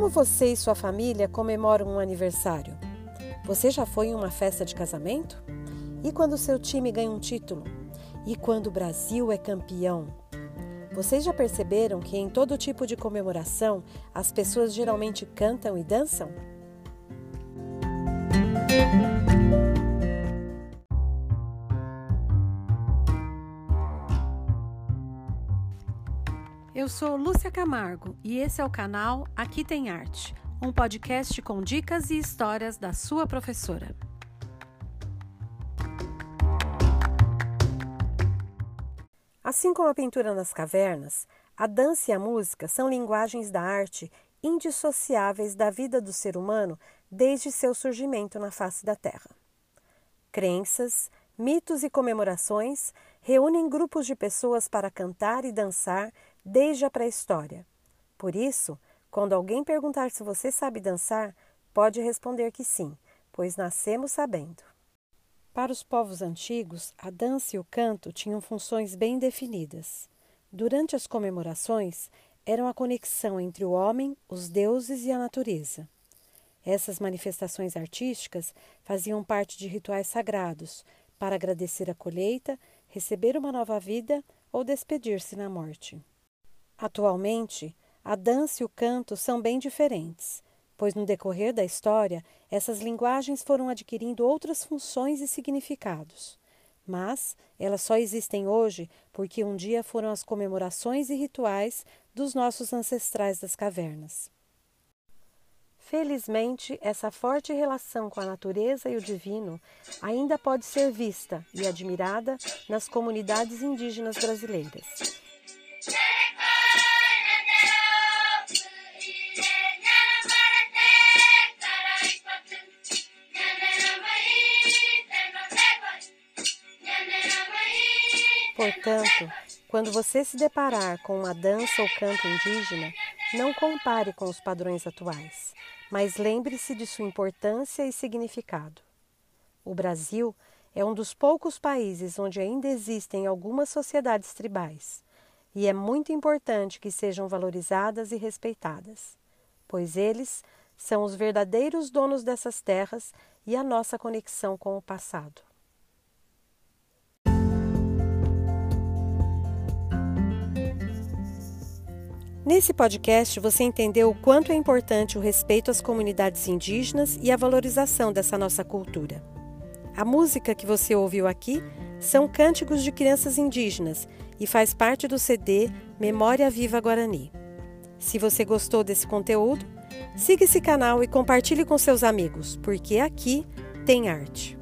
Como você e sua família comemoram um aniversário? Você já foi em uma festa de casamento? E quando seu time ganha um título? E quando o Brasil é campeão? Vocês já perceberam que em todo tipo de comemoração as pessoas geralmente cantam e dançam? Eu sou Lúcia Camargo e esse é o canal Aqui Tem Arte, um podcast com dicas e histórias da sua professora. Assim como a pintura nas cavernas, a dança e a música são linguagens da arte indissociáveis da vida do ser humano desde seu surgimento na face da Terra. Crenças, mitos e comemorações reúnem grupos de pessoas para cantar e dançar desde a pré-história. Por isso, quando alguém perguntar se você sabe dançar, pode responder que sim, pois nascemos sabendo. Para os povos antigos, a dança e o canto tinham funções bem definidas. Durante as comemorações, eram a conexão entre o homem, os deuses e a natureza. Essas manifestações artísticas faziam parte de rituais sagrados para agradecer a colheita, receber uma nova vida ou despedir-se na morte. Atualmente, a dança e o canto são bem diferentes, pois no decorrer da história essas linguagens foram adquirindo outras funções e significados. Mas elas só existem hoje porque um dia foram as comemorações e rituais dos nossos ancestrais das cavernas. Felizmente, essa forte relação com a natureza e o divino ainda pode ser vista e admirada nas comunidades indígenas brasileiras. Portanto, quando você se deparar com uma dança ou canto indígena, não compare com os padrões atuais, mas lembre-se de sua importância e significado. O Brasil é um dos poucos países onde ainda existem algumas sociedades tribais, e é muito importante que sejam valorizadas e respeitadas, pois eles são os verdadeiros donos dessas terras e a nossa conexão com o passado. Nesse podcast, você entendeu o quanto é importante o respeito às comunidades indígenas e a valorização dessa nossa cultura. A música que você ouviu aqui são cânticos de crianças indígenas e faz parte do CD Memória Viva Guarani. Se você gostou desse conteúdo, siga esse canal e compartilhe com seus amigos, porque aqui tem arte.